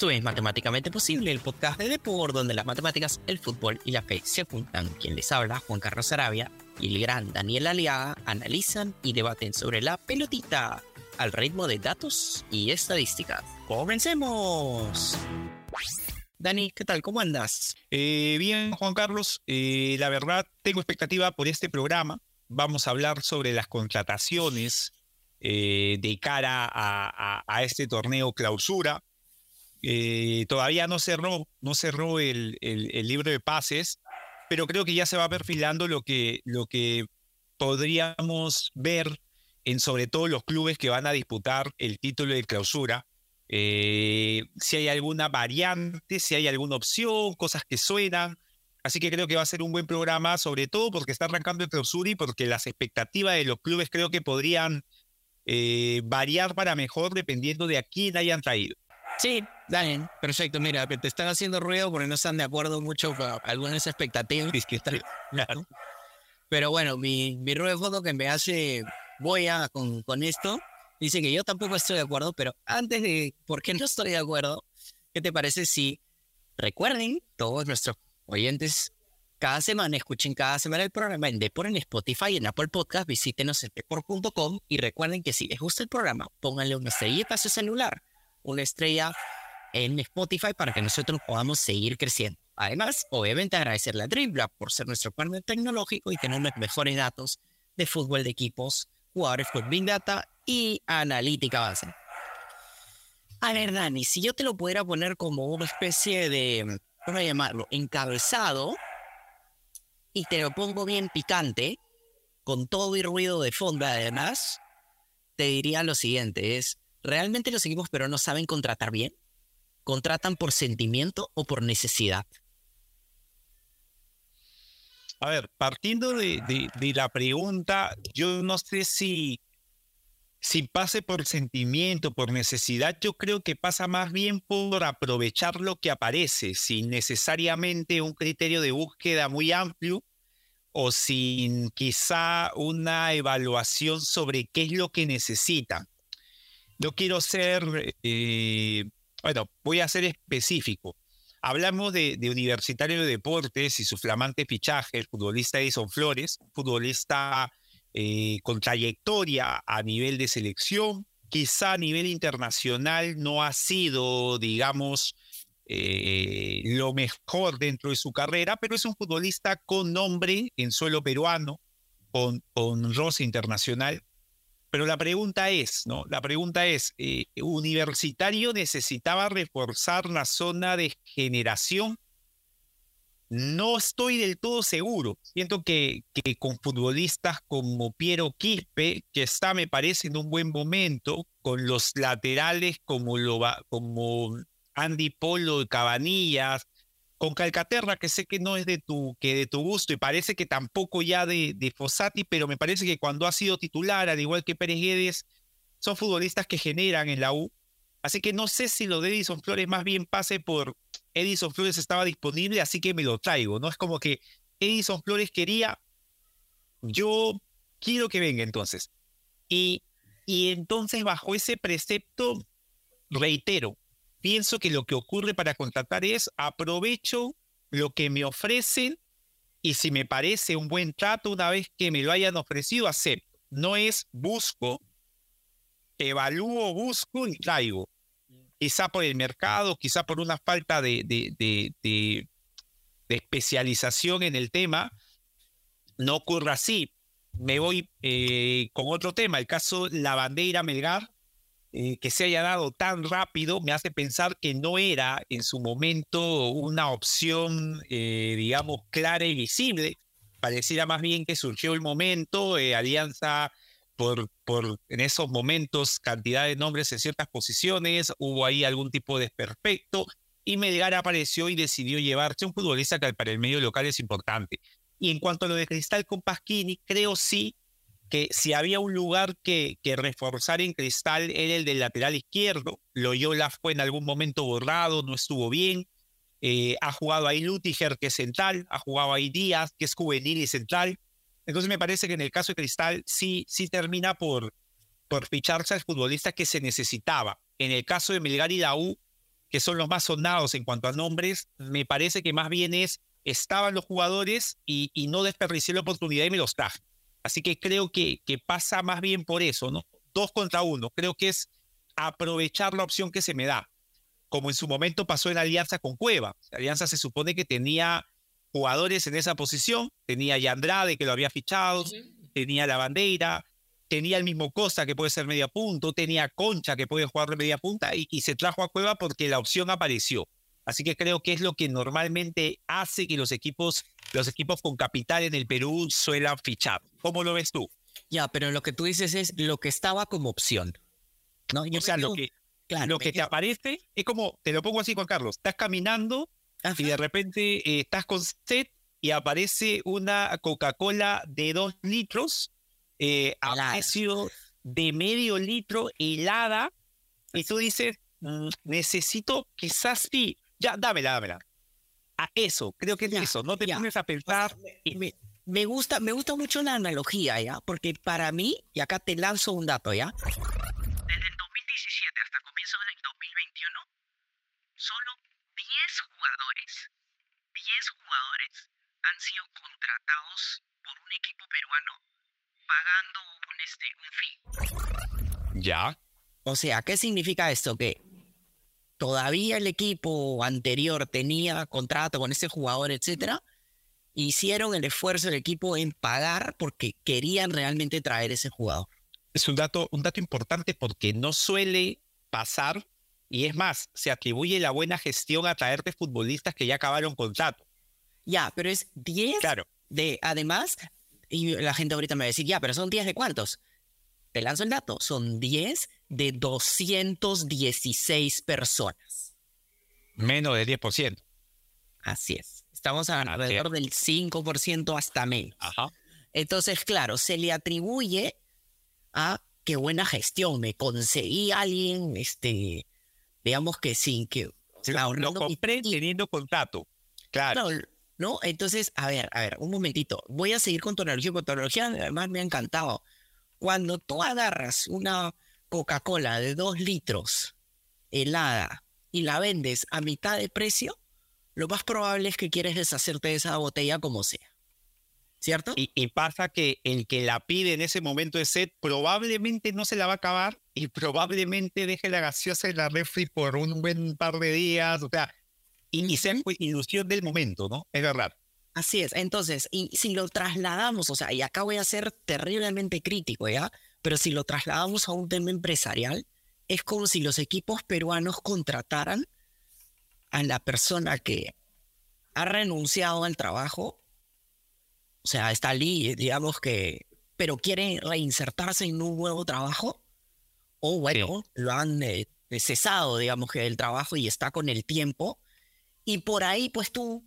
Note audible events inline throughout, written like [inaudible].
Esto es Matemáticamente Posible, el podcast de Depor, donde las matemáticas, el fútbol y la fe se juntan. Quien les habla, Juan Carlos Arabia y el gran Daniel Aliaga, analizan y debaten sobre la pelotita al ritmo de datos y estadísticas. ¡Comencemos! Dani, ¿qué tal? ¿Cómo andas? Eh, bien, Juan Carlos. Eh, la verdad, tengo expectativa por este programa. Vamos a hablar sobre las contrataciones eh, de cara a, este torneo clausura. Todavía no cerró, no cerró el, libro de pases, pero creo que ya se va perfilando lo que, lo que podríamos ver en sobre todo los clubes que van a disputar el título de clausura eh, si hay alguna variante, si hay alguna opción, cosas que suenan. Así que creo que va a ser un buen programa, sobre todo porque está arrancando el clausura y porque las expectativas de los clubes creo que podrían eh, variar para mejor dependiendo de a quién hayan traído. Sí, dale, perfecto. Mira, te están haciendo ruido porque no están de acuerdo mucho con algunas expectativas. que están, claro. Pero bueno, mi, mi ruego que me hace voy a con, con esto Dice que yo tampoco estoy de acuerdo, pero antes de por qué no estoy de acuerdo, ¿qué te parece si recuerden todos nuestros oyentes cada semana, escuchen cada semana el programa en Depor en Spotify, en Apple Podcast, visítenos en depor.com y recuerden que si les gusta el programa, pónganle una estrella a su celular, una estrella en Spotify para que nosotros podamos seguir creciendo. Además, obviamente agradecerle a Dribbla por ser nuestro partner tecnológico y tener los mejores datos de fútbol de equipos, jugadores con Big Data y analítica base. A ver, Dani, si yo te lo pudiera poner como una especie de, ¿cómo llamarlo? Encabezado, y te lo pongo bien picante, con todo y ruido de fondo además, te diría lo siguiente, es, ¿realmente los equipos pero no saben contratar bien? ¿Contratan por sentimiento o por necesidad? A ver, partiendo de, la pregunta, yo no sé si si pase por sentimiento, por necesidad, yo creo que pasa más bien por aprovechar lo que aparece, sin necesariamente un criterio de búsqueda muy amplio o sin quizá una evaluación sobre qué es lo que necesitan. No quiero ser, eh, bueno, voy a ser específico. Hablamos de, Universitario de Deportes y su flamante fichaje, el futbolista Edison Flores, futbolista eh, con trayectoria a nivel de selección, quizá a nivel internacional no ha sido, digamos, eh, lo mejor dentro de su carrera, pero es un futbolista con nombre en suelo peruano, con, con internacional. Pero la pregunta es, ¿no? La pregunta es, eh, ¿Universitario necesitaba reforzar la zona de generación no estoy del todo seguro. Siento que, con futbolistas como Piero Quispe, que está, me parece, en un buen momento, con los laterales como, Andy Polo de Cabanillas, con Calcaterra, que sé que no es de tu, que de tu gusto y parece que tampoco ya de, de Fossati, pero me parece que cuando ha sido titular, al igual que Pérez Guedes, son futbolistas que generan en la U. Así que no sé si lo de Edison Flores más bien pase por Edison Flores estaba disponible, así que me lo traigo, ¿no? Es como que Edison Flores quería, yo quiero que venga entonces. Y, y entonces bajo ese precepto, reitero, pienso que lo que ocurre para contratar es aprovecho lo que me ofrecen y si me parece un buen trato una vez que me lo hayan ofrecido, acepto. No es busco, evalúo, busco y traigo quizá por el mercado, quizá por una falta de, de, especialización en el tema, no ocurra así. Me voy eh, con otro tema, el caso La Bandera Melgar, eh, que se haya dado tan rápido, me hace pensar que no era en su momento una opción, eh, digamos, clara y visible. Pareciera más bien que surgió el momento, Alianza por, en esos momentos cantidad de nombres en ciertas posiciones, hubo ahí algún tipo de desperfecto y Melgar apareció y decidió llevarse un futbolista que para el medio local es importante. Y en cuanto a lo de Cristal con Pasquini, creo sí que si había un lugar que, reforzar en Cristal era el del lateral izquierdo. Loyola fue en algún momento borrado, no estuvo bien. Eh, ha jugado ahí Lutiger, que es central, ha jugado ahí Díaz, que es juvenil y central. Entonces me parece que en el caso de Cristal sí, sí termina por, por ficharse al futbolista que se necesitaba. En el caso de Melgar y la que son los más sonados en cuanto a nombres, me parece que más bien es, estaban los jugadores y, no desperdicié la oportunidad y me los traje. Así que creo que, que pasa más bien por eso, ¿no? Dos contra uno. Creo que es aprovechar la opción que se me da, como en su momento pasó en Alianza con Cueva. Alianza se supone que tenía jugadores en esa posición, tenía a Andrade que lo había fichado, tenía la bandera, tenía el mismo Costa que puede ser media punto, tenía Concha que puede jugar de media punta y, y, se trajo a Cueva porque la opción apareció. Así que creo que es lo que normalmente hace que los equipos, los equipos con capital en el Perú suelan fichar. ¿Cómo lo ves tú? Ya, pero lo que tú dices es lo que estaba como opción. ¿no? o sea, lo que, lo que te aparece es como, te lo pongo así, Juan Carlos, estás caminando y de repente eh, estás con sed y aparece una Coca-Cola de dos litros eh, a precio de medio litro helada y tú dices, mm, necesito quizás sí, ya, dámela, dámela. A eso, creo que es eso, no te pones a pensar. Me, me, gusta, me gusta mucho la analogía, ¿ya? Porque para mí, y acá te lanzo un dato, ¿ya? Desde el 2017 hasta comienzos del 2021, solo 10 jugadores, 10 jugadores han sido contratados por un equipo peruano pagando un, este, un fee. Ya. O sea, ¿qué significa esto? Que todavía el equipo anterior tenía contrato con ese jugador, etcétera, hicieron el esfuerzo del equipo en pagar porque querían realmente traer ese jugador. Es un dato, un dato importante porque no suele pasar y es más, se atribuye la buena gestión a traerte futbolistas que ya acabaron contrato. Ya, pero es 10 claro. de, además, y la gente ahorita me va a decir, ya, pero son 10 de cuántos? Te lanzo el dato, son 10 de 216 personas. Menos del 10%. Así es. Estamos alrededor del 5% hasta menos. Ajá. Entonces, claro, se le atribuye a qué buena gestión. Me conseguí a alguien, este, digamos que sin que... lo compré teniendo contrato. Claro. ¿no? Entonces, a ver, a ver, un momentito. Voy a seguir con tu analogía, con tu analogía además me ha encantado. Cuando tú agarras una Coca-Cola de dos litros helada y la vendes a mitad de precio, lo más probable es que quieres deshacerte de esa botella como sea. ¿Cierto? Y, y, pasa que el que la pide en ese momento de sed probablemente no se la va a acabar y probablemente deje la gaseosa en la refri por un buen par de días. O sea, y, sea ilusión del momento, ¿no? Es verdad. Así es. Entonces, y si lo trasladamos, o sea, y acá voy a ser terriblemente crítico, ¿ya? Pero si lo trasladamos a un tema empresarial, es como si los equipos peruanos contrataran a la persona que ha renunciado al trabajo, o sea, está allí, digamos que, pero quiere reinsertarse en un nuevo trabajo, o bueno, lo han eh, cesado, digamos que del trabajo y está con el tiempo, y por ahí, pues tú,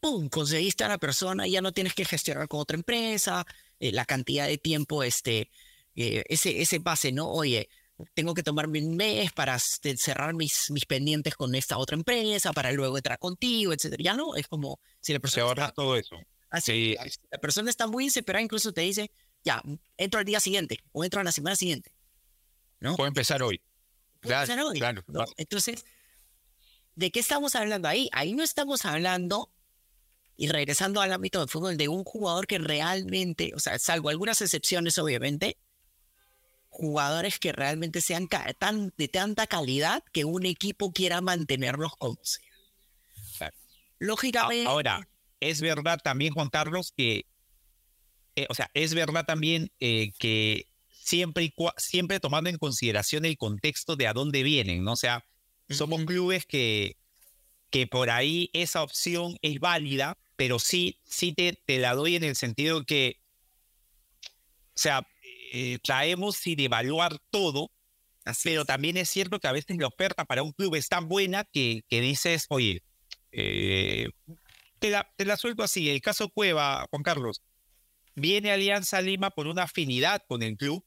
¡pum!, conseguiste a la persona y ya no tienes que gestionar con otra empresa, eh, la cantidad de tiempo, este, eh, ese, ese pase, ¿no? Oye, tengo que tomarme un mes para cerrar mis, mis pendientes con esta otra empresa, para luego entrar contigo, etcétera. Ya no, es como si la persona... Se ahorra todo eso. Así, La persona está muy desesperada, incluso te dice, ya, entro al día siguiente o entro a la semana siguiente. ¿no? Puedo empezar hoy. Claro, claro, Entonces, ¿De qué estamos hablando ahí? Ahí no estamos hablando, y regresando al ámbito del fútbol, de un jugador que realmente, o sea, salvo algunas excepciones, obviamente, jugadores que realmente sean tan, de tanta calidad que un equipo quiera mantenerlos como sea. Lógicamente. Ahora, es verdad también, Juan Carlos, que, eh, o sea, es verdad también eh, que siempre, siempre tomando en consideración el contexto de a dónde vienen, ¿no? O sea, somos clubes que, que por ahí esa opción es válida, pero sí, sí te, te la doy en el sentido que, o sea, eh, traemos sin evaluar todo, pero también es cierto que a veces la oferta para un club es tan buena que, que dices, oye, eh, te, la, te la suelto así. El caso Cueva, Juan Carlos, viene Alianza Lima por una afinidad con el club,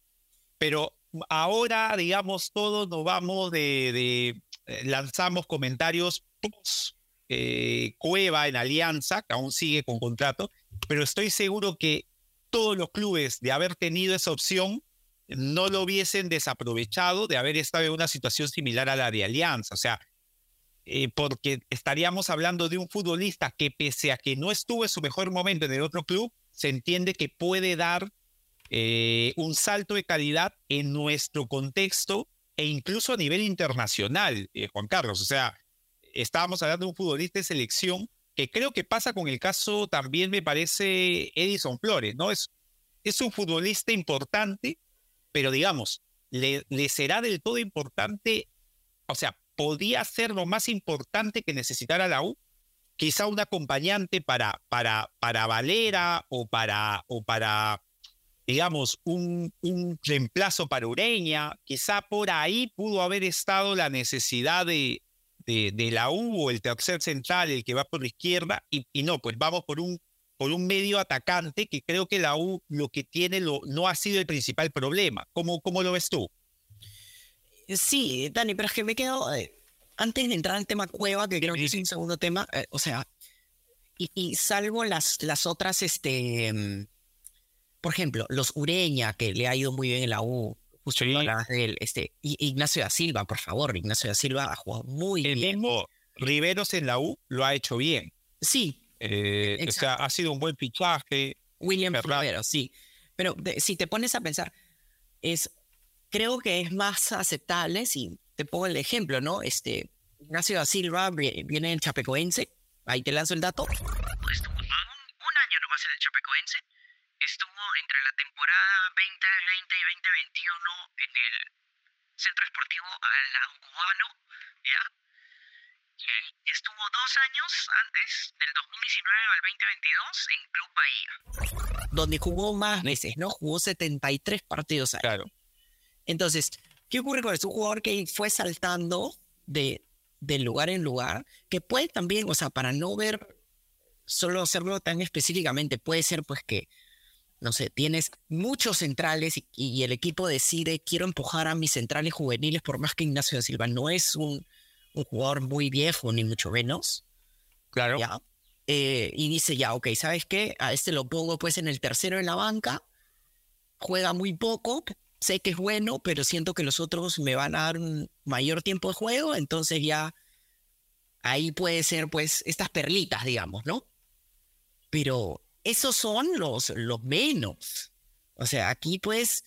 pero ahora, digamos, todos nos vamos de eh, lanzamos comentarios post eh, Cueva en Alianza, que aún sigue con contrato, pero estoy seguro que todos los clubes de haber tenido esa opción no lo hubiesen desaprovechado de haber estado en una situación similar a la de Alianza. O sea, eh, porque estaríamos hablando de un futbolista que pese a que no estuvo en su mejor momento en el otro club, se entiende que puede dar eh, un salto de calidad en nuestro contexto e incluso a nivel internacional, eh, Juan Carlos. O sea, estábamos hablando de un futbolista de selección que creo que pasa con el caso también, me parece, Edison Flores, ¿no? Es, es un futbolista importante, pero digamos, le, será del todo importante, o sea, podía ser lo más importante que necesitara la U, quizá un acompañante para, para, para Valera o para, o para digamos, un, un reemplazo para Ureña, quizá por ahí pudo haber estado la necesidad de, de, la U o el tercer central, el que va por la izquierda, y, y, no, pues vamos por un, por un medio atacante que creo que la U lo que tiene lo, no ha sido el principal problema. ¿Cómo, cómo lo ves tú? Sí, Dani, pero es que me quedo, eh, antes de entrar al tema Cueva, que creo que es un segundo tema, eh, o sea, y, y, salvo las, las otras, este, mm, por ejemplo, los Ureña, que le ha ido muy bien en la U, justo sí. de este, Ignacio da Silva, por favor, Ignacio da Silva ha jugado muy el bien. mismo Riveros en la U lo ha hecho bien. Sí. Eh, o sea, ha sido un buen fichaje. William Riveros, sí. Pero de, si te pones a pensar, es, creo que es más aceptable, si te pongo el ejemplo, ¿no? Este, Ignacio da Silva viene en Chapecoense, ahí te lanzo el dato. Estuvo un, un año nomás en el Chapecoense, entre la temporada 2020 y 2021 en el Centro Esportivo Alaguano, ¿ya? Y estuvo dos años antes, del 2019 al 2022, en Club Bahía. Donde jugó más veces, ¿no? Jugó 73 partidos ahí. Claro. Entonces, ¿qué ocurre con eso? Un jugador que fue saltando de, de lugar en lugar, que puede también, o sea, para no ver, solo hacerlo tan específicamente, puede ser pues que no sé, tienes muchos centrales y, y, el equipo decide, quiero empujar a mis centrales juveniles, por más que Ignacio da Silva no es un, un jugador muy viejo, ni mucho menos. Claro. ¿ya? Eh, y dice, ya, ok, ¿sabes qué? A este lo pongo pues en el tercero en la banca, juega muy poco, sé que es bueno, pero siento que los otros me van a dar un mayor tiempo de juego, entonces ya ahí puede ser pues estas perlitas, digamos, ¿no? Pero esos son los, los menos. O sea, aquí pues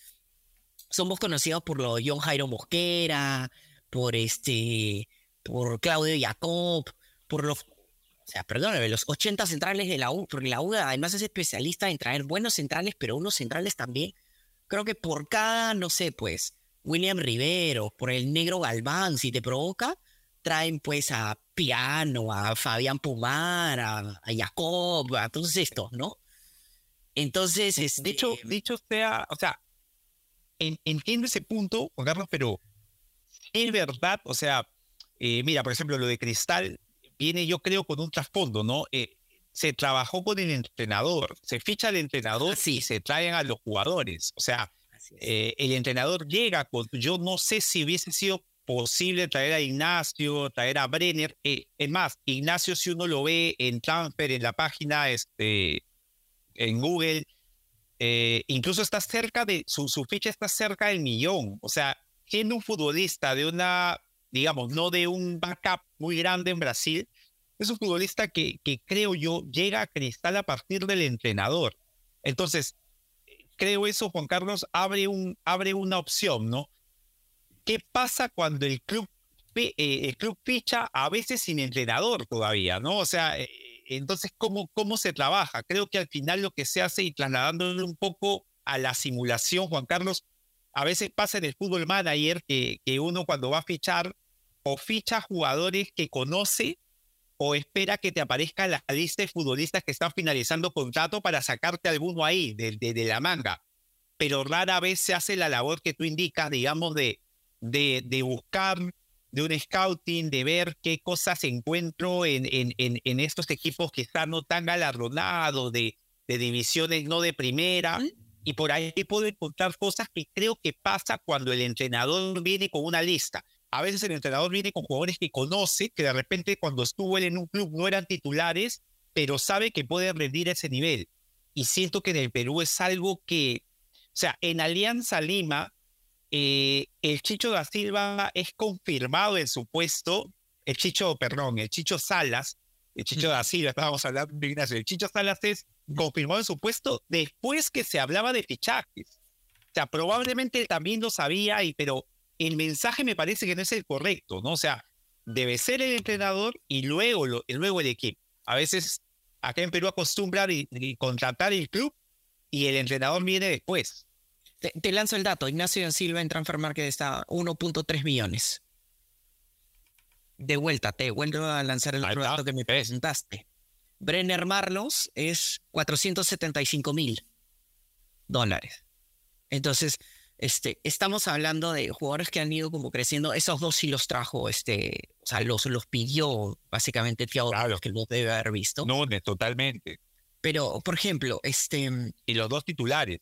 somos conocidos por lo de John Jairo Mosquera, por este, por Claudio Jacob, por los, o sea, perdóname, los 80 centrales de la U, porque la U además es especialista en traer buenos centrales, pero unos centrales también. Creo que por cada, no sé, pues, William Rivero, por el negro Galván, si te provoca, traen pues a Piano, a Fabián Pumar, a, a Jacob, a todos estos, ¿no? Entonces, este... dicho, dicho sea, o sea, en, entiendo ese punto, Juan Carlos, pero es verdad, o sea, eh, mira, por ejemplo, lo de Cristal viene, yo creo, con un trasfondo, ¿no? Eh, se trabajó con el entrenador, se ficha al entrenador sí. y se traen a los jugadores. O sea, eh, el entrenador llega con, yo no sé si hubiese sido posible traer a Ignacio, traer a Brenner. Eh, es más, Ignacio, si uno lo ve en Transfer, en la página, este, en Google, eh, incluso está cerca de, su, su, ficha está cerca del millón. O sea, siendo un futbolista de una, digamos, no de un backup muy grande en Brasil, es un futbolista que, que creo yo llega a Cristal a partir del entrenador. Entonces, creo eso, Juan Carlos, abre, un, abre una opción, ¿no? ¿Qué pasa cuando el club, eh, el club ficha a veces sin entrenador todavía, ¿no? O sea, eh, entonces, ¿cómo, ¿cómo se trabaja? Creo que al final lo que se hace y trasladándolo un poco a la simulación, Juan Carlos, a veces pasa en el fútbol manager que, que uno cuando va a fichar o ficha jugadores que conoce o espera que te aparezca la lista de futbolistas que están finalizando contrato para sacarte alguno ahí de, de, de la manga. Pero rara vez se hace la labor que tú indicas, digamos, de, de, de, buscar, de un scouting, de ver qué cosas encuentro en, en, en, en estos equipos que están no tan galardonados, de, de divisiones no de primera. ¿Mm? Y por ahí puedo encontrar cosas que creo que pasa cuando el entrenador viene con una lista. A veces el entrenador viene con jugadores que conoce, que de repente cuando estuvo él en un club no eran titulares, pero sabe que pueden rendir a ese nivel. Y siento que en el Perú es algo que, o sea, en Alianza Lima, eh, el Chicho da Silva es confirmado en su puesto el Chicho, perdón, el Chicho Salas, el Chicho da Silva, estábamos hablando de Ignacio, el Chicho Salas es confirmado en su puesto después que se hablaba de fichajes. O sea, probablemente también lo sabía, y, pero el mensaje me parece que no es el correcto, ¿no? O sea, debe ser el entrenador y luego, lo, y luego el equipo. A veces acá en Perú acostumbran y, y contratar el club y el entrenador viene después. Te, te lanzo el dato. Ignacio Silva en Transfer Market está 1.3 millones. De vuelta, te vuelvo a lanzar el otro dato que me presentaste. Brenner Marlos es 475 mil dólares. Entonces, este, estamos hablando de jugadores que han ido como creciendo. Esos dos sí los trajo, este, o sea, los, los pidió básicamente Thiago, Claro. que los debe haber visto. No, totalmente. Pero, por ejemplo, este, Y los dos titulares.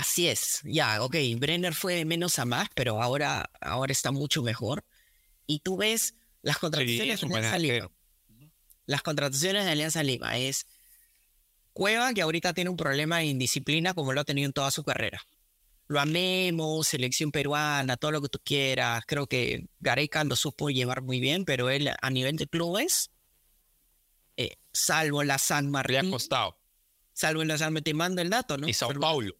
Así es, ya, ok, Brenner fue de menos a más, pero ahora, ahora está mucho mejor. Y tú ves las contrataciones de Alianza Lima. Las contrataciones de Alianza Lima es Cueva, que ahorita tiene un problema de indisciplina como lo ha tenido en toda su carrera. Lo amemos, selección peruana, todo lo que tú quieras. Creo que Gareca lo supo llevar muy bien, pero él a nivel de clubes, eh, salvo la San Le ha Martín, costado. salvo en la San te mando el dato, ¿no? Y Sao Paulo.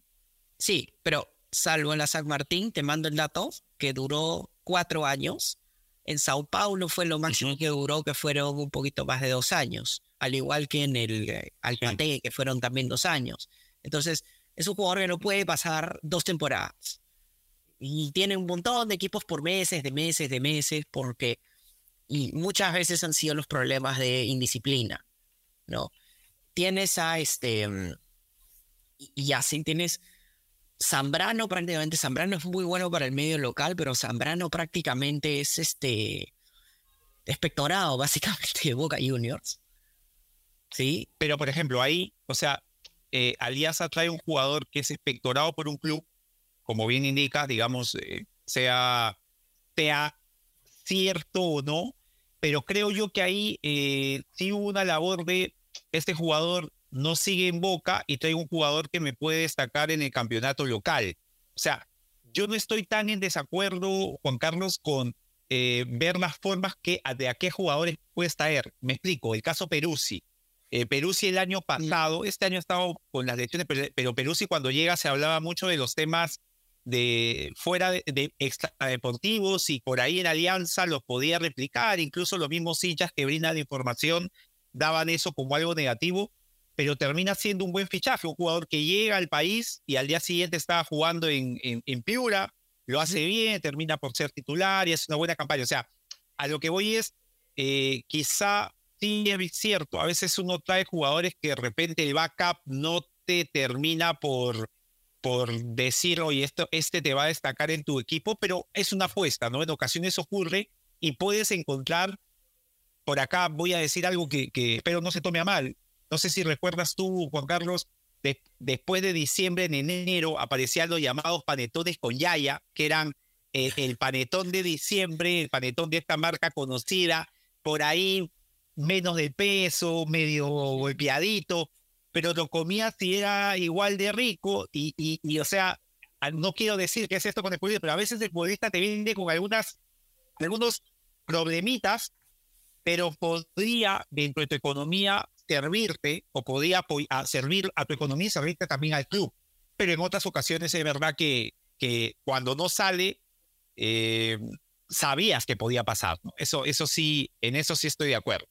Sí, pero salvo en la San Martín, te mando el dato, que duró cuatro años. En Sao Paulo fue lo máximo que duró, que fueron un poquito más de dos años. Al igual que en el eh, Alpate, que fueron también dos años. Entonces, es un jugador que no puede pasar dos temporadas. Y tiene un montón de equipos por meses, de meses, de meses, porque. Y muchas veces han sido los problemas de indisciplina, ¿no? Tienes a este. mm, y así tienes Zambrano prácticamente, Zambrano es muy bueno para el medio local, pero Zambrano prácticamente es este espectorado [laughs] básicamente de Boca Juniors. ¿Sí? Pero, por ejemplo, ahí, o sea, eh, Alianza trae un jugador que es espectorado por un club, como bien indica, digamos, eh, sea, sea cierto o no, pero creo yo que ahí eh, sí hubo una labor de este jugador no sigue en Boca y traigo un jugador que me puede destacar en el campeonato local. O sea, yo no estoy tan en desacuerdo, Juan Carlos, con eh, ver las formas que de a qué jugadores puedes traer. Me explico, el caso Peruzzi. Eh, Peruzzi el año pasado, este año ha estado con las lesiones, pero, pero Peruzzi cuando llega se hablaba mucho de los temas de fuera de, de extradeportivos y por ahí en Alianza los podía replicar, incluso los mismos hinchas que brindan información daban eso como algo negativo, pero termina siendo un buen fichaje, un jugador que llega al país y al día siguiente estaba jugando en, en, en Piura, lo hace bien, termina por ser titular y es una buena campaña. O sea, a lo que voy es, eh, quizá sí es cierto, a veces uno trae jugadores que de repente el backup no te termina por, por decir, oye, esto, este te va a destacar en tu equipo, pero es una apuesta, ¿no? En ocasiones ocurre y puedes encontrar, por acá voy a decir algo que, que espero no se tome a mal. No sé si recuerdas tú, Juan Carlos, de, después de diciembre, en enero, aparecían los llamados panetones con Yaya, que eran eh, el panetón de diciembre, el panetón de esta marca conocida, por ahí menos de peso, medio golpeadito, pero lo comías y era igual de rico y, y, y, o sea, no quiero decir que es esto con el futbolista, pero a veces el futbolista te viene con algunas, algunos problemitas, pero podría dentro de tu economía servirte o podría a servir a tu economía y servirte también al club. Pero en otras ocasiones es verdad que, que cuando no sale, eh, sabías que podía pasar. ¿no? Eso, eso sí, en eso sí estoy de acuerdo.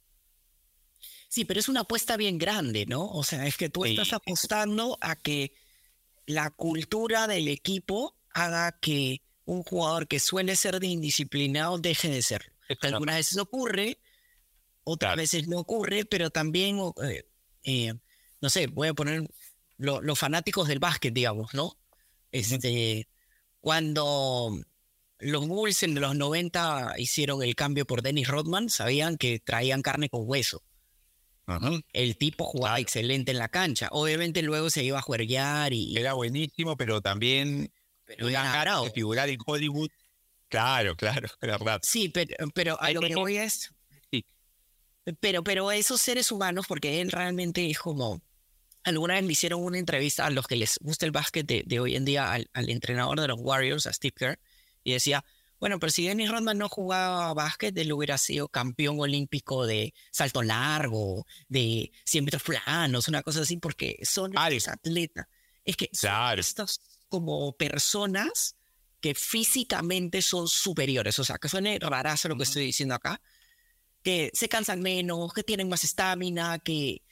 Sí, pero es una apuesta bien grande, ¿no? O sea, es que tú Sí. estás apostando a que la cultura del equipo haga que un jugador que suele ser de indisciplinado deje de serlo. Algunas veces ocurre, otras Claro. veces no ocurre, pero también, eh, eh, no sé, voy a poner lo- los fanáticos del básquet, digamos, ¿no? Este, cuando los Bulls en los 90 hicieron el cambio por Dennis Rodman, sabían que traían carne con hueso. El tipo jugaba excelente en la cancha. Obviamente luego se iba a juerguear y... Era buenísimo, pero también Pero era figurar en Hollywood. Claro, claro, [laughs] es verdad. Sí, pero, pero a lo que voy es... Pero, pero esos seres humanos, porque él realmente es como... Alguna vez me hicieron una entrevista a los que les gusta el básquet de, de hoy en día al, al entrenador de los Warriors, a Steve Kerr, y decía, Bueno, pero si Dennis Rodman no jugaba básquet, él hubiera sido campeón olímpico de salto largo, de 100 metros planos, una cosa así, porque son estos atletas. Es que son estas como personas que físicamente son superiores. O sea, que suene rarazo lo que estoy diciendo acá, que se cansan menos, que tienen más estamina, que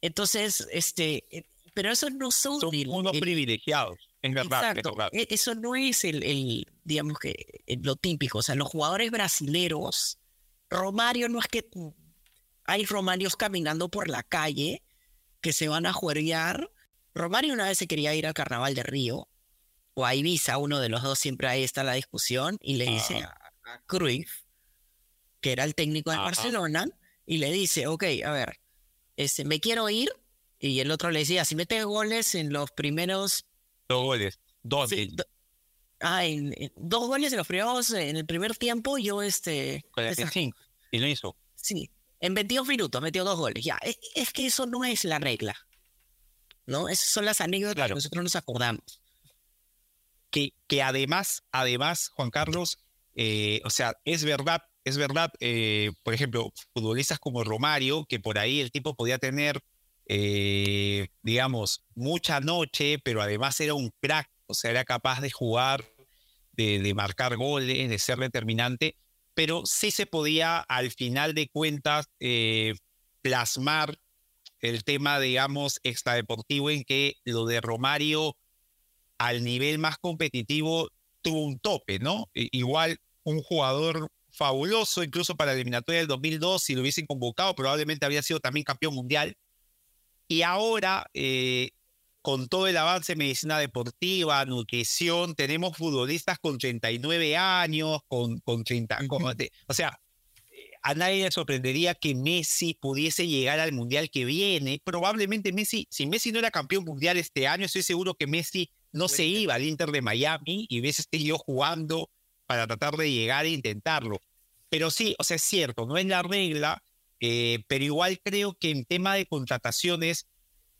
entonces, este, eh, pero eso no son, son unos privilegiados. Es verdad, exacto, e, eso no es el, el, digamos que lo típico. O sea, los jugadores brasileros, Romario no es que hay romarios caminando por la calle que se van a jueguear. Romario una vez se quería ir al Carnaval de Río o a Ibiza, uno de los dos, siempre ahí está la discusión, y le dice a, Cruyff, que era el técnico de Barcelona, y le dice, ok, a ver, este, me quiero ir, y el otro le decía, si metes goles en los primeros... Dos goles, dos. ah, en, dos goles en los primeros, en el primer tiempo, yo este... y lo hizo. Sí, en 22 minutos metió dos goles, ya, es, es que eso no es la regla, ¿no? Esas son las anécdotas que nosotros nos acordamos que, además, además, Juan Carlos, eh, o sea, es verdad, es verdad, eh, por ejemplo, futbolistas como Romario, que por ahí el tipo podía tener, eh, digamos, mucha noche, pero además era un crack, o sea, era capaz de jugar, de, de marcar goles, de ser determinante, pero sí se podía, al final de cuentas, plasmar el tema, digamos, extradeportivo en que lo de Romario al nivel más competitivo tuvo un tope, ¿no? Igual un jugador fabuloso, incluso para la eliminatoria del 2002, si lo hubiesen convocado, probablemente habría sido también campeón mundial. Y ahora, eh, con todo el avance en medicina deportiva, nutrición, tenemos futbolistas con 39 años, con, con 30, o sea, a nadie le sorprendería que Messi pudiese llegar al mundial que viene. Probablemente Messi, si Messi no era campeón mundial este año, estoy seguro que Messi no se iba al Inter de Miami y hubiese yo jugando para tratar de llegar e intentarlo. Pero sí, o sea, es cierto, no es la regla, eh, pero igual creo que en tema de contrataciones,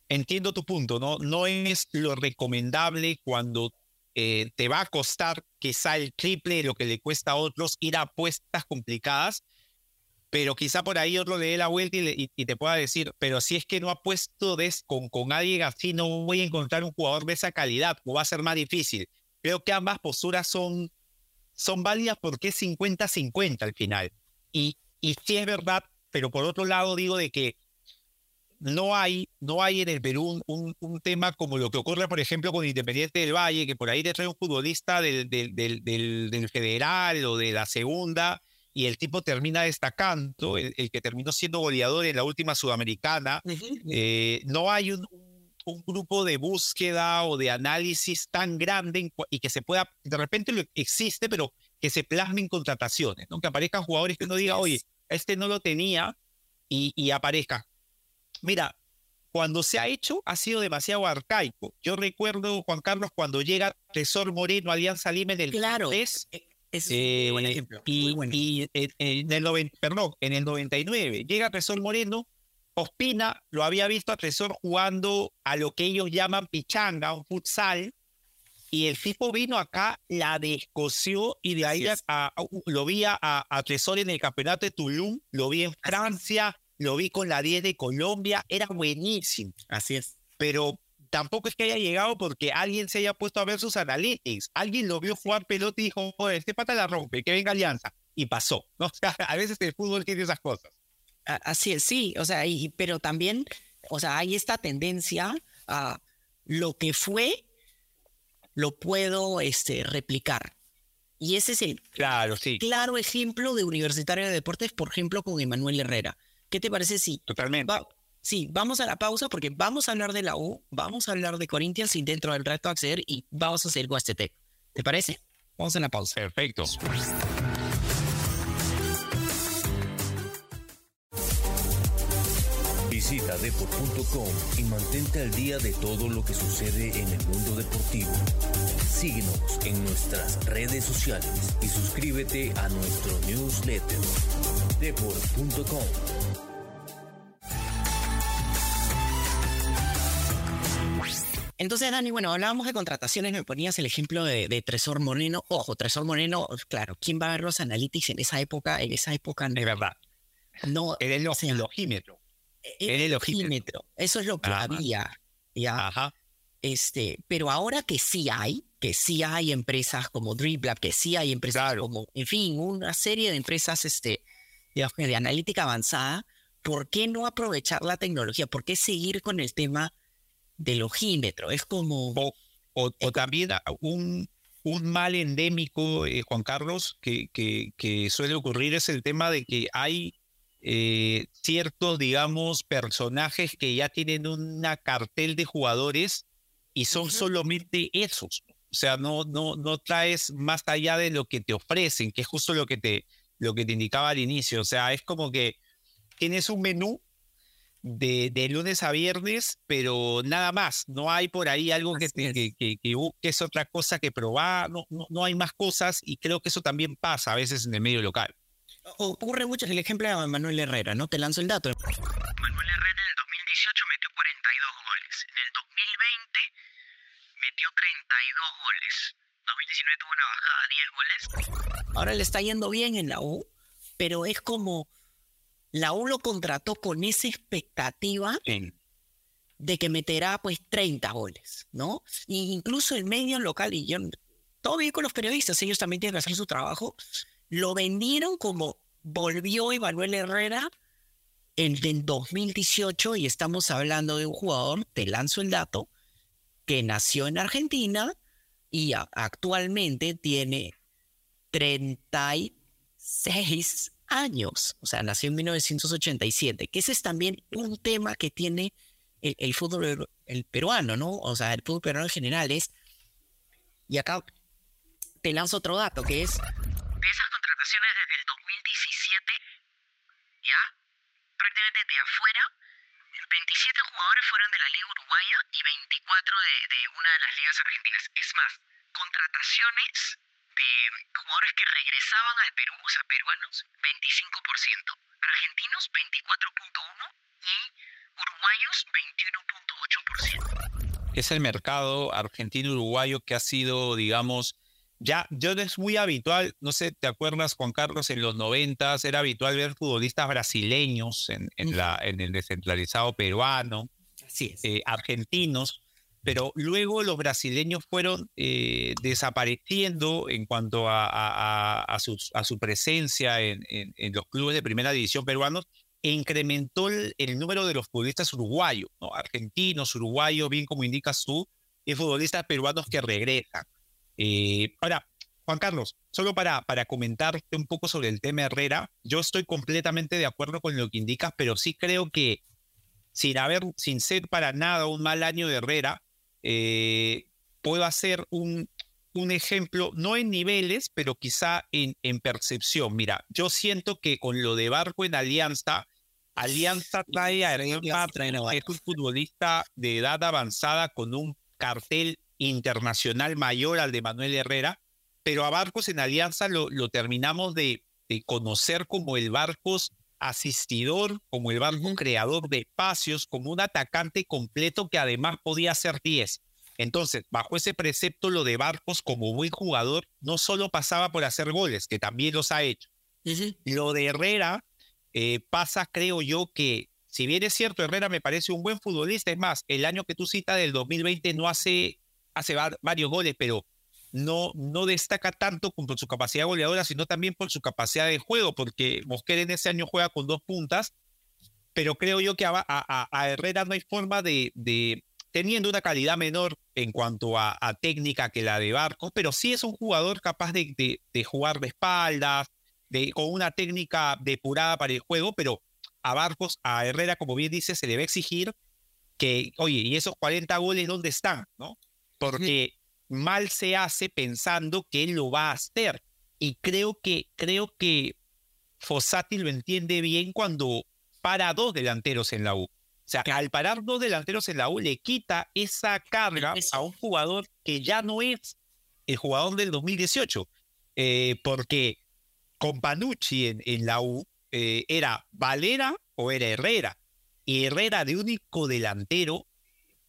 entiendo tu punto, ¿no? No es lo recomendable cuando eh, te va a costar que el triple de lo que le cuesta a otros ir a apuestas complicadas, pero quizá por ahí otro le dé la vuelta y, te pueda decir, pero si es que no apuesto des con, con alguien así, no voy a encontrar un jugador de esa calidad, o va a ser más difícil. Creo que ambas posturas son, son válidas porque es 50-50 al final. Y, y sí es verdad, pero por otro lado digo de que no hay, no hay en el Perú un, un, tema como lo que ocurre, por ejemplo, con Independiente del Valle, que por ahí te trae un futbolista del, del, del, del federal o de la segunda y el tipo termina destacando, el, que terminó siendo goleador en la última sudamericana. Eh, no hay un, grupo de búsqueda o de análisis tan grande y que se pueda, de repente lo existe, pero que se plasmen contrataciones, ¿no? que aparezcan jugadores que uno diga, oye, este no lo tenía y, y aparezca. Mira, cuando se ha hecho ha sido demasiado arcaico. Yo recuerdo, Juan Carlos, cuando llega Tresor Moreno, Alianza Lima en el claro. Es eh, buen ejemplo. Y, y en, el perdón, en el 99 llega Tresor Moreno, Ospina lo había visto a Tresor jugando a lo que ellos llaman pichanga, un futsal, y el tipo vino acá, la descoció y de ahí lo vi a, a, Tresor en el campeonato de Tulum, lo vi en Francia, lo vi con la 10 de Colombia, era buenísimo. Así es. Pero tampoco es que haya llegado porque alguien se haya puesto a ver sus analytics. Alguien lo vio jugar pelota y dijo, joder, este pata la rompe, que venga Alianza. Y pasó. ¿no? [laughs] a veces el fútbol tiene esas cosas. Así es, sí. O sea, y, pero también, o sea, hay esta tendencia a lo que fue, lo puedo este, replicar. Y ese es el claro, sí. claro ejemplo de Universitario de Deportes, por ejemplo, con Emanuel Herrera. ¿Qué te parece si Totalmente. Sí, vamos a la pausa porque vamos a hablar de la U, vamos a hablar de Corinthians y dentro del reto acceder y vamos a hacer este ¿Te parece? Vamos a la pausa. Perfecto. Visita deport.com y mantente al día de todo lo que sucede en el mundo deportivo. Síguenos en nuestras redes sociales y suscríbete a nuestro newsletter deport.com Entonces, Dani, bueno, hablábamos de contrataciones, me ponías el ejemplo de, de Tresor Moreno. Ojo, Tresor Moreno, claro, ¿quién va a ver los analytics en esa época? En esa época Es verdad. no. Era el o sea, logímetro. Era el el ojímetro. Eso es lo que Ajá. había. Ya, Ajá. este, pero ahora que sí hay, que sí hay empresas como Driblab, que sí hay empresas Claro. como, en fin, una serie de empresas este, que de analítica avanzada, ¿por qué no aprovechar la tecnología? ¿Por qué seguir con el tema del ojímetro? Es como... O, o- o también un, un mal endémico, eh, Juan Carlos, que, que, que suele ocurrir es el tema de que hay eh, ciertos, digamos, personajes que ya tienen una cartel de jugadores y son solamente esos. O sea, no, no, no traes más allá de lo que te ofrecen, que es justo lo que te, lo que te indicaba al inicio. O sea, es como que tienes un menú de, de lunes a viernes, pero nada más. No hay por ahí algo que, te, es. que, que, que busques otra cosa que probar. No, no, no hay más cosas y creo que eso también pasa a veces en el medio local. Ocurre mucho el ejemplo de Manuel Herrera, ¿no? Te lanzo el dato. Manuel Herrera en el 2018 metió 42 goles. En el 2020 metió 32 goles. 2019 tuvo una bajada, 10 goles. Ahora le está yendo bien en la U, pero es como la U lo contrató con esa expectativa de que meterá pues 30 goles, ¿no? Y incluso el medio local, y yo, todo bien con los periodistas, ellos también tienen que hacer su trabajo, lo vendieron como volvió Emanuel Herrera en el 2018 y estamos hablando de un jugador, te lanzo el dato, que nació en Argentina y actualmente tiene 36 años, o sea, nació en 1987, que ese es también un tema que tiene el, el fútbol el peruano, ¿no? O sea, el fútbol peruano en general es, y acá te lanzo otro dato, que es, De esas contrataciones desde el 2017, ya, prácticamente de afuera, 27 jugadores fueron de la Liga Uruguaya y 24 de, de una de las ligas argentinas. Es más, contrataciones de jugadores que regresaban al Perú, o sea, peruanos, 25%, argentinos 24.1% y uruguayos 21.8%. es el mercado argentino-uruguayo que ha sido, digamos, ya, yo es muy habitual, no sé, ¿te acuerdas, Juan Carlos, en los noventas era habitual ver futbolistas brasileños en, en, Ujú. la, en el descentralizado peruano, así es, eh, argentinos, pero luego los brasileños fueron eh, desapareciendo en cuanto a, a- a- a sus- a su presencia en, en- en los clubes de primera división peruanos e incrementó el, el número de los futbolistas uruguayos, ¿no? argentinos, uruguayos, bien como indicas tú, y futbolistas peruanos que regresan. Eh, ahora, Juan Carlos, solo para, para comentarte un poco sobre el tema Herrera, yo estoy completamente de acuerdo con lo que indicas, pero sí creo que sin haber, sin ser para nada un mal año de Herrera, eh, puedo hacer un, un ejemplo, no en niveles, pero quizá en, en percepción. Mira, yo siento que con lo de Barco en Alianza, Alianza trae a Hernán Alianza Barco, trae a que es un futbolista de edad avanzada con un cartel internacional mayor al de Manuel Herrera, pero a Barcos en Alianza lo, lo terminamos de, de conocer como el Barcos asistidor, como el Barcos creador de espacios, como un atacante completo que además podía hacer 10. Entonces, bajo ese precepto, lo de Barcos como buen jugador no solo pasaba por hacer goles, que también los ha hecho. Lo de Herrera eh, pasa, creo yo, que si bien es cierto, Herrera me parece un buen futbolista, es más, el año que tú citas del 2020 no hace, hace va- varios goles, pero no, no destaca tanto por su capacidad goleadora, sino también por su capacidad de juego, porque Mosquera en ese año juega con dos puntas, pero creo yo que a, Herrera no hay forma de, de- teniendo una calidad menor en cuanto a, técnica que la de Barcos, pero sí es un jugador capaz de, jugar de espaldas, con una técnica depurada para el juego, pero a Barcos, a Herrera, como bien dice, se le va a exigir que, oye, ¿y esos 40 goles dónde están? ¿No? Porque mal se hace pensando que él lo va a hacer. Y creo que, creo que Fossati lo entiende bien cuando para dos delanteros en la U. O sea, al parar dos delanteros en la U, le quita esa carga a un jugador que ya no es el jugador del 2018. Eh, porque con Panucci en, en la U eh, era Valera o era Herrera. Y Herrera de único delantero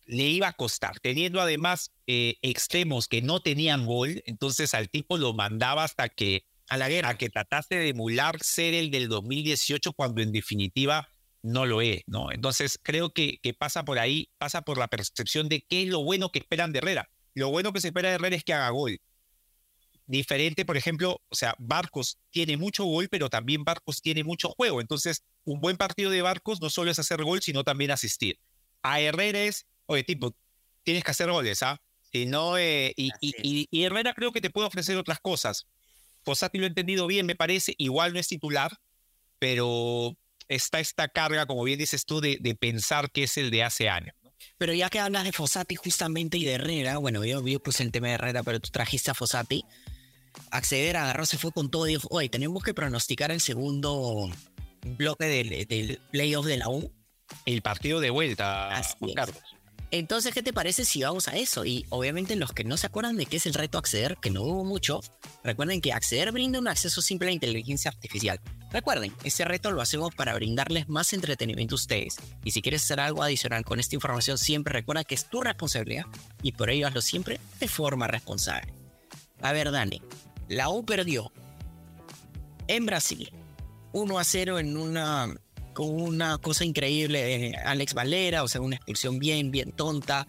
le iba a costar, teniendo además eh, extremos que no tenían gol, entonces al tipo lo mandaba hasta que a la guerra, que tratase de emular ser el del 2018 cuando en definitiva no lo es, ¿no? Entonces creo que, que pasa por ahí, pasa por la percepción de qué es lo bueno que esperan de Herrera. Lo bueno que se espera de Herrera es que haga gol. Diferente, por ejemplo, o sea, Barcos tiene mucho gol, pero también Barcos tiene mucho juego. Entonces, un buen partido de Barcos no solo es hacer gol, sino también asistir. A Herrera es, oye, tipo, tienes que hacer goles, ¿ah? Si no, eh, y, y, y, Herrera creo que te puede ofrecer otras cosas. Fossati lo he entendido bien, me parece, igual no es titular, pero está esta carga, como bien dices tú, de, de pensar que es el de hace años. Pero ya que hablas de Fossati justamente y de Herrera, bueno, yo, yo puse el tema de Herrera, pero tú trajiste a Fossati acceder, agarró, se fue con todo y dijo, oye, tenemos que pronosticar el segundo bloque del, del playoff de la U. El partido de vuelta, Carlos. Entonces, ¿qué te parece si vamos a eso? Y obviamente los que no se acuerdan de qué es el reto acceder, que no hubo mucho, recuerden que acceder brinda un acceso simple a la inteligencia artificial. Recuerden, este reto lo hacemos para brindarles más entretenimiento a ustedes. Y si quieres hacer algo adicional con esta información, siempre recuerda que es tu responsabilidad y por ello hazlo siempre de forma responsable. A ver, Dani, la U perdió en Brasil 1 a 0 en una con una cosa increíble de Alex Valera, o sea, una expulsión bien, bien tonta.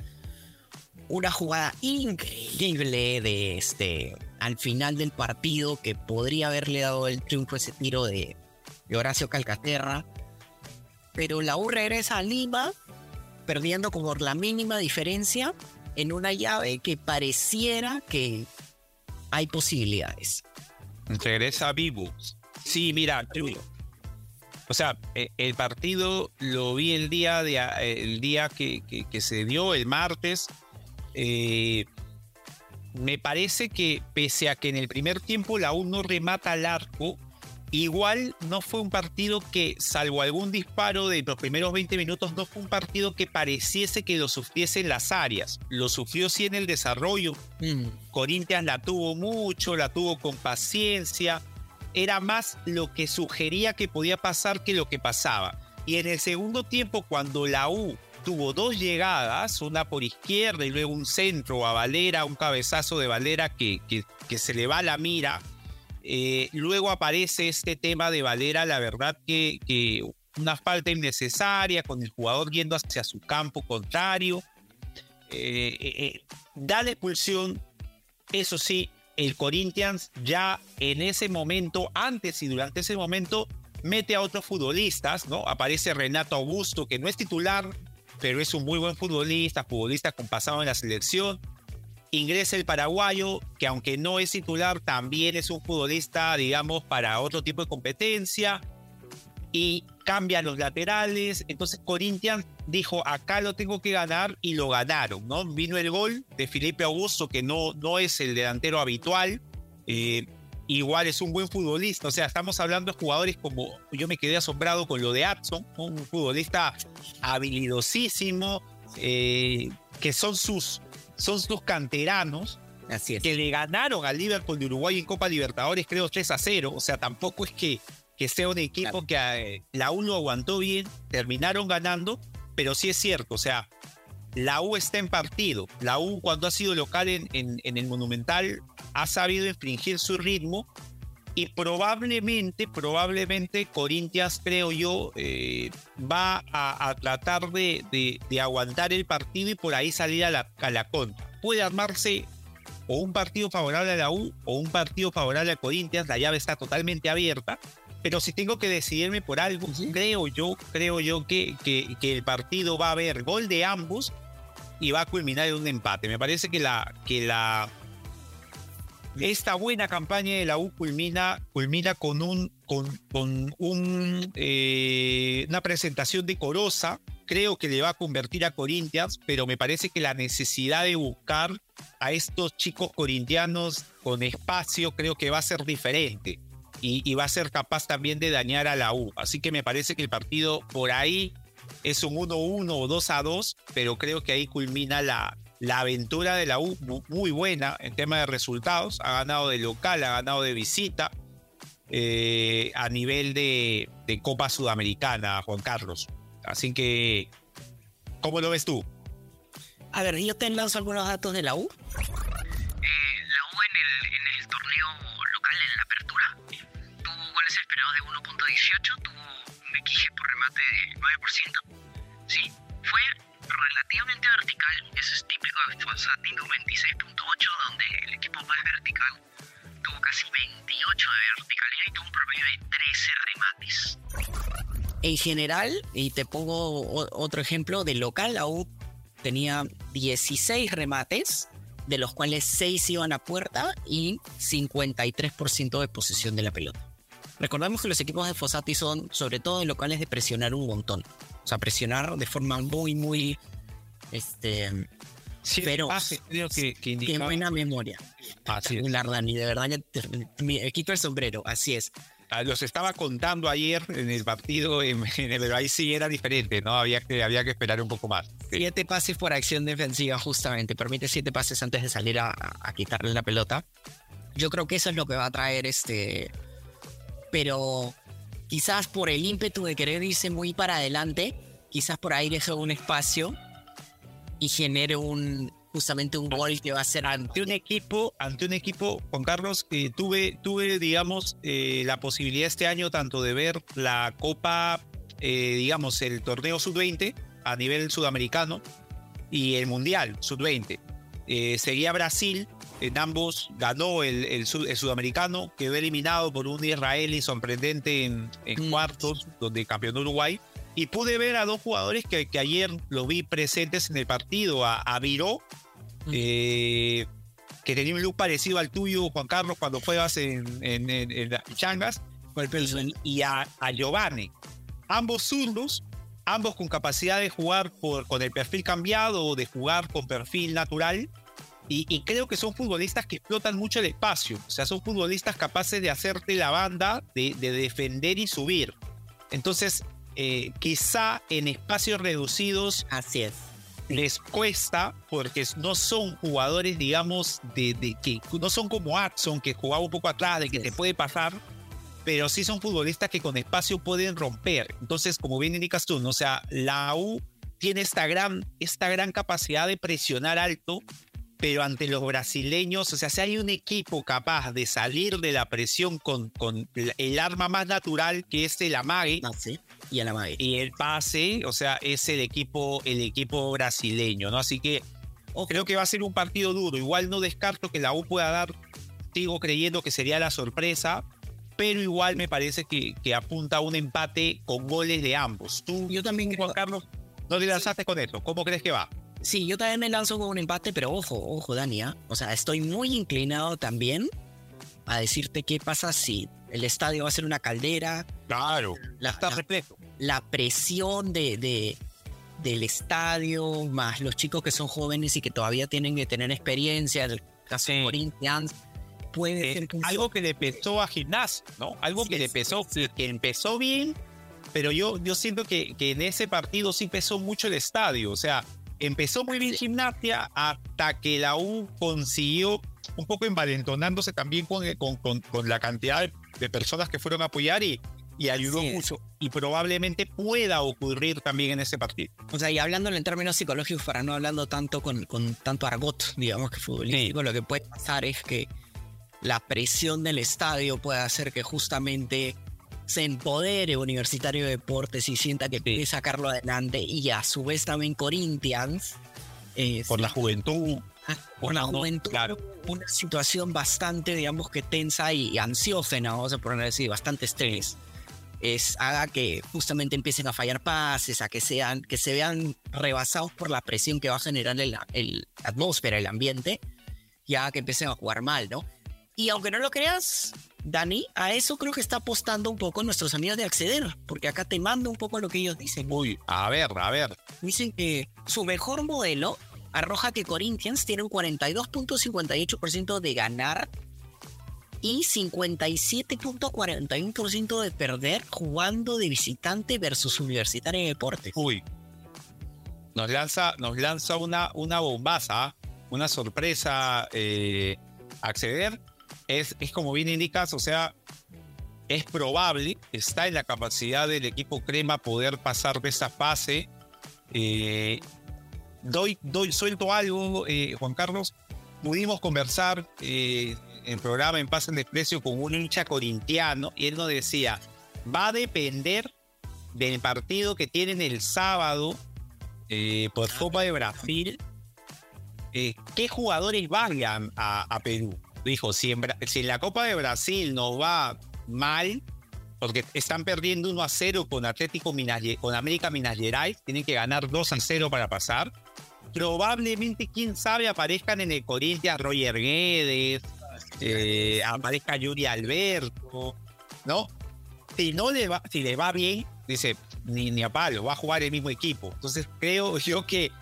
Una jugada increíble de este al final del partido que podría haberle dado el triunfo ese tiro de, de Horacio Calcaterra. Pero la U regresa a Lima perdiendo como por la mínima diferencia en una llave que pareciera que hay posibilidades. Regresa vivo. Sí, mira, o sea, e, el partido lo vi el día, de, el día que, que, se dio, el martes. Eh, me parece que pese a que en el primer tiempo la U no remata al arco, igual no fue un partido que, salvo algún disparo de los primeros 20 minutos, no fue un partido que pareciese que lo sufriese en las áreas. Lo sufrió sí en el desarrollo. Mm. Corinthians la tuvo mucho, la tuvo con paciencia era más lo que sugería que podía pasar que lo que pasaba. Y en el segundo tiempo, cuando la U tuvo dos llegadas, una por izquierda y luego un centro a Valera, un cabezazo de Valera que, que, se le va la mira, eh, luego aparece este tema de Valera, la verdad que, que una falta innecesaria con el jugador yendo hacia su campo contrario. Eh, eh, da la expulsión, eso sí, el Corinthians ya en ese momento, antes y durante ese momento, mete a otros futbolistas, ¿no? Aparece Renato Augusto, que no es titular, pero es un muy buen futbolista, futbolista con pasado en la selección. Ingresa el paraguayo, que aunque no es titular, también es un futbolista, digamos, para otro tipo de competencia. Y cambia los laterales. Entonces Corinthians dijo, acá lo tengo que ganar y lo ganaron, ¿no? Vino el gol de Felipe Augusto, que no, no es el delantero habitual. Eh, igual es un buen futbolista. O sea, estamos hablando de jugadores como yo me quedé asombrado con lo de Adson, un futbolista habilidosísimo, eh, que son sus, son sus canteranos. Así es. Que le ganaron al Liverpool de Uruguay en Copa Libertadores, creo 3 a 0. O sea, tampoco es que que sea un equipo que eh, la U lo aguantó bien, terminaron ganando, pero sí es cierto, o sea, la U está en partido. La U cuando ha sido local en, en, el Monumental ha sabido infringir su ritmo y probablemente, probablemente Corinthians, creo yo, eh, va a, tratar de, de, aguantar el partido y por ahí salir a la, a la contra. Puede armarse o un partido favorable a la U o un partido favorable a Corinthians, la llave está totalmente abierta pero si tengo que decidirme por algo, creo yo, creo yo que, que, que, el partido va a haber gol de ambos y va a culminar en un empate. Me parece que la, que la esta buena campaña de la U culmina, culmina con un con, con un, eh, una presentación decorosa. Creo que le va a convertir a Corinthians, pero me parece que la necesidad de buscar a estos chicos corintianos con espacio creo que va a ser diferente y, va a ser capaz también de dañar a la U. Así que me parece que el partido por ahí es un 1-1 o 2-2, pero creo que ahí culmina la, la aventura de la U muy buena en tema de resultados. Ha ganado de local, ha ganado de visita eh, a nivel de, de, Copa Sudamericana, Juan Carlos. Así que, ¿cómo lo ves tú? A ver, yo te lanzo algunos datos de la U. Eh, la U en el, en el torneo local, en la apertura, 2018 tuvo un XG por remate del 9%. Sí, fue relativamente vertical. Eso es típico de Fonsatino 26.8, donde el equipo más vertical tuvo casi 28 de verticalidad y tuvo un promedio de 13 remates. En general, y te pongo otro ejemplo, de local aún tenía 16 remates, de los cuales 6 iban a puerta y 53% de posesión de la pelota. Recordamos que los equipos de Fossati son, sobre todo en locales, de presionar un montón. O sea, presionar de forma muy, muy. Este. Siete Pero- pases, creo que, que Qué buena memoria. Así es. Dani. De verdad, me quito el sombrero. Así es. Ah, Los estaba contando ayer en el partido, en, en el, pero ahí sí era diferente, ¿no? Había que, había que esperar un poco más. Siete pases por acción defensiva, justamente. Permite siete pases antes de salir a, a quitarle la pelota. Yo creo que eso es lo que va a traer este. Pero quizás por el ímpetu de querer irse muy para adelante, quizás por ahí deje un espacio y genere un justamente un gol que va a ser ante un equipo, ante un equipo, Juan Carlos, que tuve, tuve, digamos, eh, la posibilidad este año tanto de ver la Copa, eh, digamos, el torneo sub-20 a nivel sudamericano y el Mundial sub-20. Eh, seguía Brasil, en ambos ganó el, el sud- el sudamericano, quedó eliminado por un israelí sorprendente en, en Mm. cuartos, donde campeonó Uruguay. Y pude ver a dos jugadores que, que ayer lo vi presentes en el partido, a, a Viró, Mm. eh, que tenía un look parecido al tuyo, Juan Carlos, cuando juegas en, en, en- en las Changas, y a, a Giovanni. Ambos zurdos, ambos con capacidad de jugar por, con el perfil cambiado o de jugar con perfil natural. Y, y creo que son futbolistas que explotan mucho el espacio. O sea, son futbolistas capaces de hacerte la banda, de, de defender y subir. Entonces, eh, quizá en espacios reducidos Así es. les cuesta porque no son jugadores, digamos, de, de que no son como Adson, que jugaba un poco atrás, de que te puede pasar, pero sí son futbolistas que con espacio pueden romper. Entonces, como bien indicas tú, ¿no? o sea, la U tiene esta gran, esta gran capacidad de presionar alto, pero ante los brasileños, o sea, si hay un equipo capaz de salir de la presión con, con el arma más natural que es el amague, Así. Y a la madre. y el pase, o sea, es el equipo, el equipo brasileño, ¿no? Así que creo que va a ser un partido duro. Igual no descarto que la U pueda dar, sigo creyendo que sería la sorpresa, pero igual me parece que, que apunta a un empate con goles de ambos. Tú, Yo también Juan Carlos, no te lanzaste con eso. ¿Cómo crees que va? Sí, yo también me lanzo con un empate, pero ojo, ojo, Dani. ¿ah? O sea, estoy muy inclinado también a decirte qué pasa si el estadio va a ser una caldera, Claro, la, está la- repleto. la presión de, de- del estadio, más los chicos que son jóvenes y que todavía tienen que tener experiencia, el caso de. Corinthians, puede Eh, ser que algo que le pesó a Gimnasio, ¿no? Algo Sí, que le sí, pesó, que empezó bien, pero yo, yo siento que, que en ese partido sí pesó mucho el estadio. O sea, empezó muy bien Gimnasia hasta que la U consiguió, un poco envalentonándose también con, con, con, con la cantidad de, de personas que fueron a apoyar y, y ayudó mucho. Y probablemente pueda ocurrir también en ese partido. O sea, y hablándolo en términos psicológicos, para no hablando tanto con, con tanto argot, digamos que futbolístico, lo que puede pasar es que la presión del estadio puede hacer que justamente se empodere Universitario de Deportes y sienta que puede sacarlo adelante y a su vez también Corinthians eh, Por la juventud. por la juventud, claro. una situación bastante, digamos que tensa y ansiógena, vamos a poner así, bastante estrés, es haga que justamente empiecen a fallar pases, a que sean, que se vean rebasados por la presión que va a generar el, el- la atmósfera, el ambiente, y haga que empiecen a jugar mal, ¿no? Y aunque no lo creas, Dani, a eso creo que está apostando un poco nuestros amigos de Acceder, porque acá te mando un poco lo que ellos dicen. Uy, a ver, a ver. Dicen que su mejor modelo arroja que Corinthians tiene un 42.58% de ganar y 57.41% de perder jugando de visitante versus Universitario de Deportes. Uy. Nos lanza, nos lanza una, una bombaza, una sorpresa eh, acceder. Es, es como bien indicas, o sea, es probable, está en la capacidad del equipo Crema poder pasar de esta fase. Eh, doy, doy, suelto algo, eh, Juan Carlos. Pudimos conversar eh, en el programa En Paz en Desprecio con un hincha corintiano y él nos decía, va a depender del partido que tienen el sábado por Copa de Brasil, qué jugadores vayan a, Perú. Dijo, si en, la Copa de Brasil nos va mal, porque están perdiendo 1 a 0 con Atlético Minas, con América Minas Gerais, tienen que ganar 2 a 0 para pasar. Probablemente, quién sabe, aparezcan en el Corinthians Roger Guedes, eh, aparezca Yuri Alberto, ¿no? Si no le va, si le va bien, dice, ni, ni a palo, va a jugar el mismo equipo. Entonces creo yo que,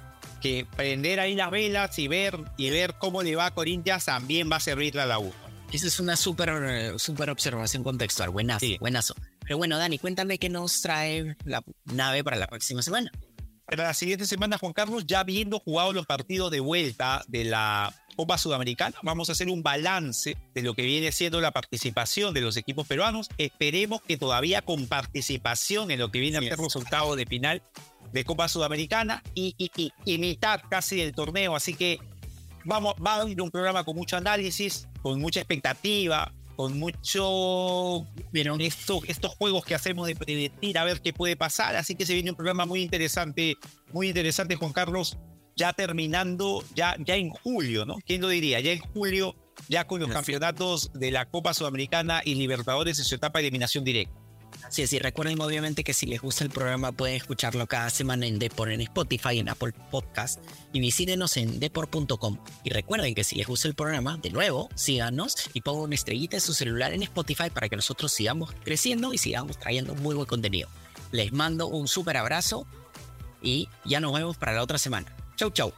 que prender ahí las velas y ver, y ver cómo le va a Corinthians también va a servirle a la U. Esa es una súper super observación contextual, buenazo, buenazo. Pero bueno, Dani, cuéntame qué nos trae la nave para la próxima semana. Para la siguiente semana, Juan Carlos, ya habiendo jugado los partidos de vuelta de la Copa Sudamericana, vamos a hacer un balance de lo que viene siendo la participación de los equipos peruanos. Esperemos que todavía con participación en lo que viene a ser resultado de final de Copa Sudamericana y, y, y, mitad casi del torneo. Así que vamos, va a haber un programa con mucho análisis, con mucha expectativa, con mucho, vieron estos, estos juegos que hacemos de predecir a ver qué puede pasar. Así que se viene un programa muy interesante, muy interesante, Juan Carlos, ya terminando, ya, ya en julio, ¿no? ¿Quién lo diría? Ya en julio, ya con los campeonatos de la Copa Sudamericana y Libertadores en su etapa de eliminación directa. Sí, sí, recuerden obviamente que si les gusta el programa pueden escucharlo cada semana en Depor en Spotify, en Apple Podcast y visítenos en depor.com. Y recuerden que si les gusta el programa, de nuevo, síganos y pongan una estrellita en su celular en Spotify para que nosotros sigamos creciendo y sigamos trayendo muy buen contenido. Les mando un súper abrazo y ya nos vemos para la otra semana. Chau, chau.